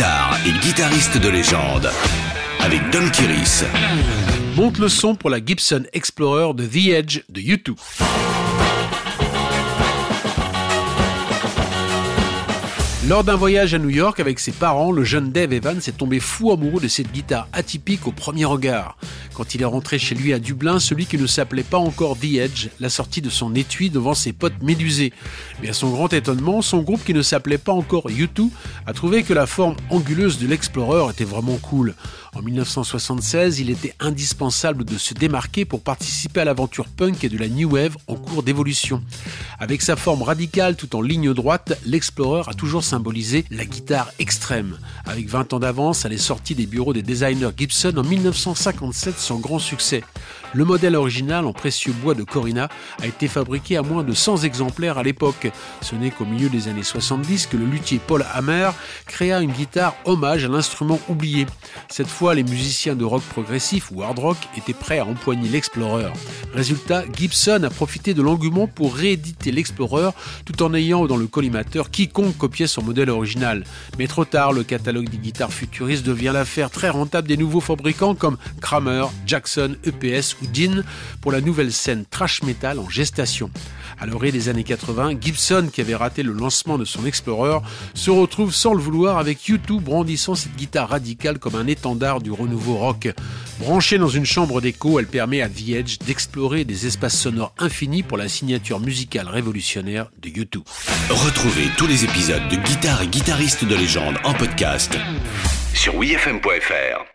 guitare et guitariste de légende avec Don Kiris. Monte le son pour la Gibson Explorer de The Edge de U2. Lors d'un voyage à New York avec ses parents, le jeune Dave Evans est tombé fou amoureux de cette guitare atypique au premier regard. Quand il est rentré chez lui à Dublin, celui qui ne s'appelait pas encore The Edge l'a sorti de son étui devant ses potes médusés. Mais à son grand étonnement, son groupe qui ne s'appelait pas encore U2 a trouvé que la forme anguleuse de l'Explorer était vraiment cool. En 1976, il était indispensable de se démarquer pour participer à l'aventure punk et de la new wave en cours d'évolution. Avec sa forme radicale tout en ligne droite, l'Explorer a toujours symbolisé la guitare extrême. Avec 20 ans d'avance, elle est sortie des bureaux des designers Gibson en 1957 sans grand succès. Le modèle original en précieux bois de Corina a été fabriqué à moins de 100 exemplaires à l'époque. Ce n'est qu'au milieu des années 70 que le luthier Paul Hammer créa une guitare hommage à l'instrument oublié. Cette fois, les musiciens de rock progressif ou hard rock étaient prêts à empoigner l'Explorer. Résultat, Gibson a profité de l'engouement pour rééditer l'Explorer tout en ayant dans le collimateur quiconque copiait son modèle original. Mais trop tard, le catalogue des guitares futuristes devient l'affaire très rentable des nouveaux fabricants comme Kramer, Jackson, EPS ou Dean pour la nouvelle scène trash metal en gestation. À l'orée des années 80, Gibson, qui avait raté le lancement de son Explorer, se retrouve sans le vouloir avec U2 brandissant cette guitare radicale comme un étendard du renouveau rock. Branchée dans une chambre d'écho, elle permet à The Edge d'explorer des espaces sonores infinis pour la signature musicale révolutionnaire de U2. Retrouvez tous les épisodes de Guitare et guitaristes de légende en podcast sur wfm.fr.